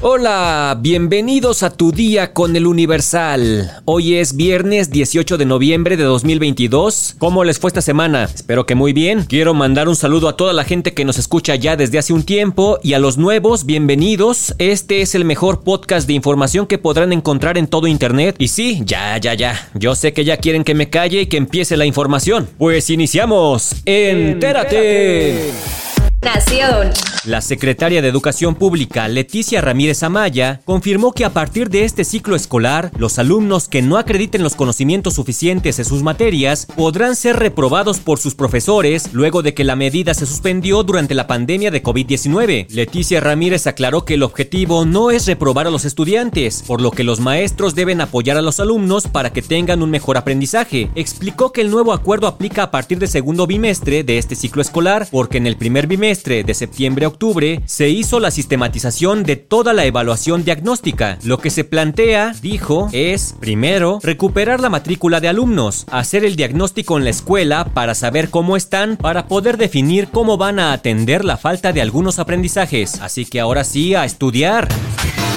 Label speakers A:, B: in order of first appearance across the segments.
A: Hola, bienvenidos a tu día con el Universal. Hoy es viernes 18 de noviembre de 2022. ¿Cómo les fue esta semana? Espero que muy bien. Quiero mandar un saludo a toda la gente que nos escucha ya desde hace un tiempo y a los nuevos, bienvenidos. Este es el mejor podcast de información que podrán encontrar en todo Internet. Y sí, ya, ya, ya. Yo sé que ya quieren que me calle y que empiece la información. Pues iniciamos. Entérate.
B: Nación.
A: La secretaria de Educación Pública, Leticia Ramírez Amaya, confirmó que a partir de este ciclo escolar, los alumnos que no acrediten los conocimientos suficientes en sus materias podrán ser reprobados por sus profesores luego de que la medida se suspendió durante la pandemia de COVID-19. Leticia Ramírez aclaró que el objetivo no es reprobar a los estudiantes, por lo que los maestros deben apoyar a los alumnos para que tengan un mejor aprendizaje. Explicó que el nuevo acuerdo aplica a partir del segundo bimestre de este ciclo escolar, porque en el primer bimestre de septiembre octubre se hizo la sistematización de toda la evaluación diagnóstica. Lo que se plantea, dijo, es, primero, recuperar la matrícula de alumnos, hacer el diagnóstico en la escuela para saber cómo están, para poder definir cómo van a atender la falta de algunos aprendizajes. Así que ahora sí, a estudiar.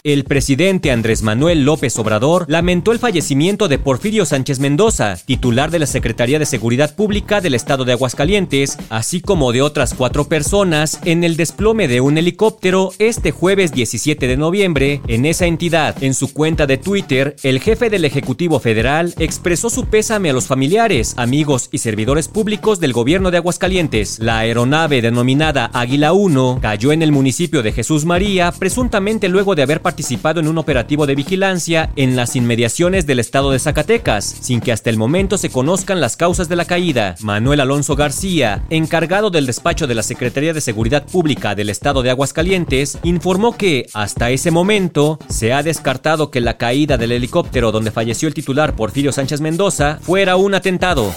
A: El presidente Andrés Manuel López Obrador lamentó el fallecimiento de Porfirio Sánchez Mendoza, titular de la Secretaría de Seguridad Pública del Estado de Aguascalientes, así como de otras cuatro personas en el desplome de un helicóptero este jueves 17 de noviembre en esa entidad. En su cuenta de Twitter, el jefe del Ejecutivo Federal expresó su pésame a los familiares, amigos y servidores públicos del gobierno de Aguascalientes. La aeronave denominada Águila 1 cayó en el municipio de Jesús María, presuntamente luego de haber participado en un operativo de vigilancia en las inmediaciones del estado de Zacatecas, sin que hasta el momento se conozcan las causas de la caída. Manuel Alonso García, encargado del despacho de la Secretaría de Seguridad Pública del estado de Aguascalientes, informó que, hasta ese momento, se ha descartado que la caída del helicóptero donde falleció el titular Porfirio Sánchez Mendoza fuera un atentado.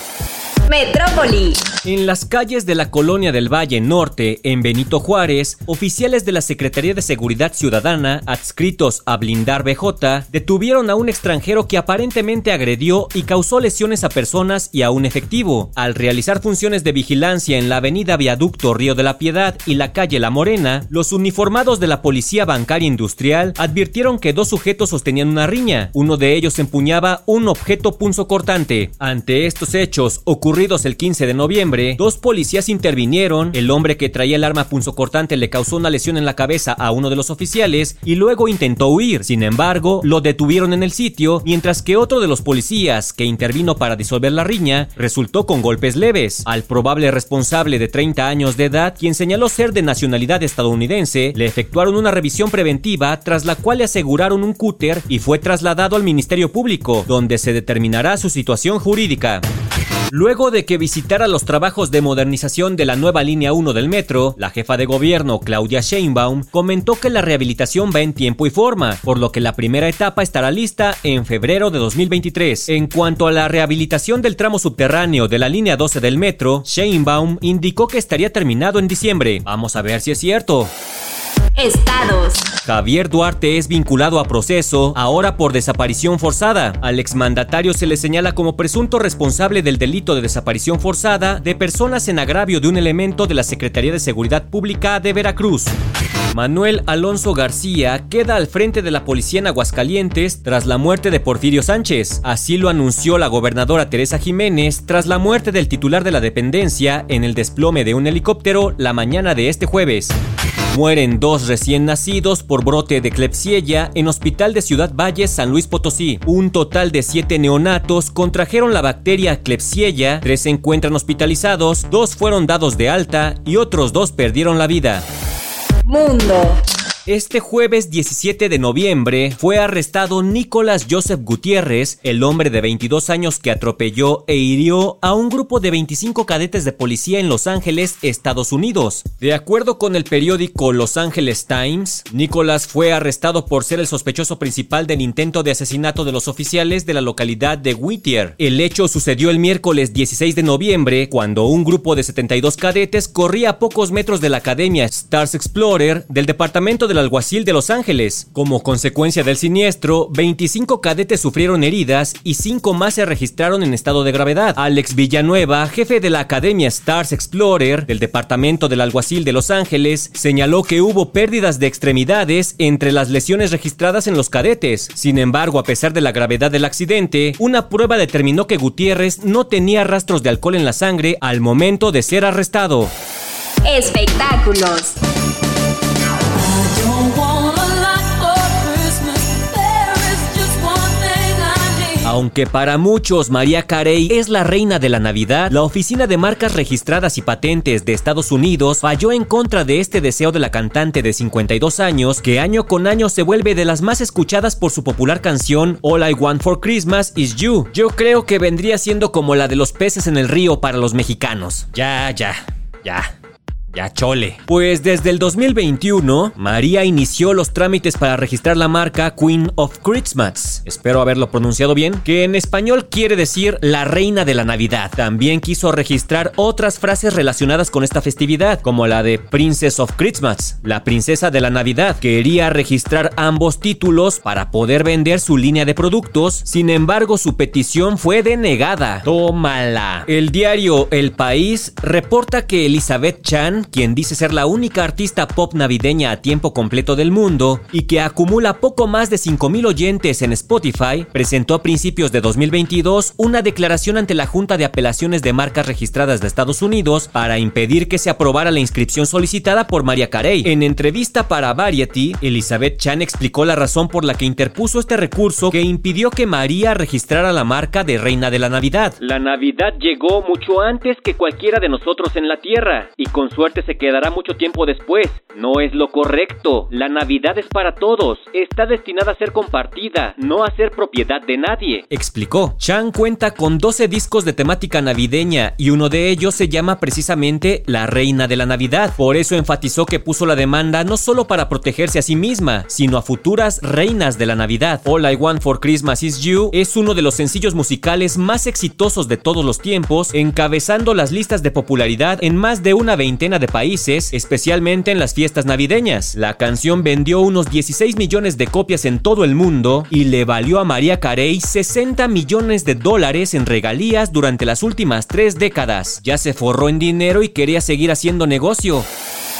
B: Metrópoli.
A: En las calles de la colonia del Valle Norte, en Benito Juárez, oficiales de la Secretaría de Seguridad Ciudadana, adscritos a Blindar BJ, detuvieron a un extranjero que aparentemente agredió y causó lesiones a personas y a un efectivo. Al realizar funciones de vigilancia en la avenida Viaducto Río de la Piedad y la calle La Morena, los uniformados de la Policía Bancaria Industrial advirtieron que dos sujetos sostenían una riña. Uno de ellos empuñaba un objeto punzocortante. Ante estos hechos ocurridos el 15 de noviembre, dos policías intervinieron, el hombre que traía el arma punzocortante le causó una lesión en la cabeza a uno de los oficiales y luego intentó huir. Sin embargo, lo detuvieron en el sitio, mientras que otro de los policías que intervino para disolver la riña resultó con golpes leves. Al probable responsable de 30 años de edad, quien señaló ser de nacionalidad estadounidense, le efectuaron una revisión preventiva tras la cual le aseguraron un cúter y fue trasladado al Ministerio Público, donde se determinará su situación jurídica. Luego de que visitara los trabajos de modernización de la nueva línea 1 del metro, la jefa de gobierno Claudia Sheinbaum comentó que la rehabilitación va en tiempo y forma, por lo que la primera etapa estará lista en febrero de 2023. En cuanto a la rehabilitación del tramo subterráneo de la línea 12 del metro, Sheinbaum indicó que estaría terminado en diciembre. Vamos a ver si es cierto.
B: Estados.
A: Javier Duarte es vinculado a proceso, ahora por desaparición forzada. Al exmandatario se le señala como presunto responsable del delito de desaparición forzada de personas en agravio de un elemento de la Secretaría de Seguridad Pública de Veracruz. Manuel Alonso García queda al frente de la policía en Aguascalientes tras la muerte de Porfirio Sánchez. Así lo anunció la gobernadora Teresa Jiménez tras la muerte del titular de la dependencia en el desplome de un helicóptero la mañana de este jueves. Mueren dos recién nacidos por brote de Klebsiella en Hospital de Ciudad Valle, San Luis Potosí. Un total de siete neonatos contrajeron la bacteria Klebsiella, tres se encuentran hospitalizados, dos fueron dados de alta y otros dos perdieron la vida.
B: Mundo.
A: Este jueves 17 de noviembre fue arrestado Nicolás Joseph Gutiérrez, el hombre de 22 años que atropelló e hirió a un grupo de 25 cadetes de policía en Los Ángeles, Estados Unidos. De acuerdo con el periódico Los Angeles Times, Nicolás fue arrestado por ser el sospechoso principal del intento de asesinato de los oficiales de la localidad de Whittier. El hecho sucedió el miércoles 16 de noviembre, cuando un grupo de 72 cadetes corría a pocos metros de la academia Stars Explorer del departamento de del alguacil de Los Ángeles. Como consecuencia del siniestro, 25 cadetes sufrieron heridas y 5 más se registraron en estado de gravedad. Alex Villanueva, jefe de la Academia Stars Explorer del Departamento del Alguacil de Los Ángeles, señaló que hubo pérdidas de extremidades entre las lesiones registradas en los cadetes. Sin embargo, a pesar de la gravedad del accidente, una prueba determinó que Gutiérrez no tenía rastros de alcohol en la sangre al momento de ser arrestado.
B: Espectáculos.
A: Aunque para muchos María Carey es la reina de la Navidad, la Oficina de Marcas Registradas y Patentes de Estados Unidos falló en contra de este deseo de la cantante de 52 años, que año con año se vuelve de las más escuchadas por su popular canción All I Want for Christmas is You. Yo creo que vendría siendo como la de los peces en el río para los mexicanos. Ya, ya, ya. Ya chole. Pues desde el 2021, María inició los trámites para registrar la marca Queen of Christmas. Espero haberlo pronunciado bien, que en español quiere decir la reina de la Navidad. También quiso registrar otras frases relacionadas con esta festividad, como la de Princess of Christmas, la princesa de la Navidad. Quería registrar ambos títulos para poder vender su línea de productos, sin embargo su petición fue denegada. Tómala. El diario El País reporta que Elizabeth Chan quien dice ser la única artista pop navideña a tiempo completo del mundo y que acumula poco más de 5.000 oyentes en Spotify, presentó a principios de 2022 una declaración ante la Junta de Apelaciones de Marcas Registradas de Estados Unidos para impedir que se aprobara la inscripción solicitada por María Carey. En entrevista para Variety, Elizabeth Chan explicó la razón por la que interpuso este recurso que impidió que María registrara la marca de Reina de la Navidad. La Navidad llegó mucho antes que cualquiera de nosotros en la Tierra y con suerte se quedará mucho tiempo después. No es lo correcto. La Navidad es para todos. Está destinada a ser compartida, no a ser propiedad de nadie. Explicó. Chan cuenta con 12 discos de temática navideña y uno de ellos se llama precisamente La Reina de la Navidad. Por eso enfatizó que puso la demanda no solo para protegerse a sí misma, sino a futuras reinas de la Navidad. All I Want for Christmas is You es uno de los sencillos musicales más exitosos de todos los tiempos, encabezando las listas de popularidad en más de una veintena de países, especialmente en las fiestas navideñas. La canción vendió unos 16 millones de copias en todo el mundo y le valió a María Carey 60 millones de dólares en regalías durante las últimas tres décadas. Ya se forró en dinero y quería seguir haciendo negocio.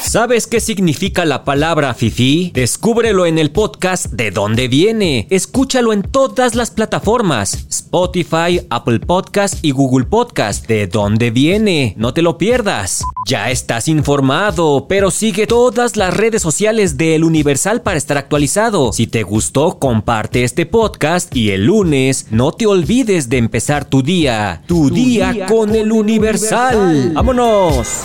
A: ¿Sabes qué significa la palabra fifi? Descúbrelo en el podcast De dónde viene. Escúchalo en todas las plataformas: Spotify, Apple Podcast y Google Podcast. ¿De dónde viene? No te lo pierdas. Ya estás informado, pero sigue todas las redes sociales de El Universal para estar actualizado. Si te gustó, comparte este podcast y el lunes no te olvides de empezar tu día. Tu, día, con, El Universal. ¡Vámonos!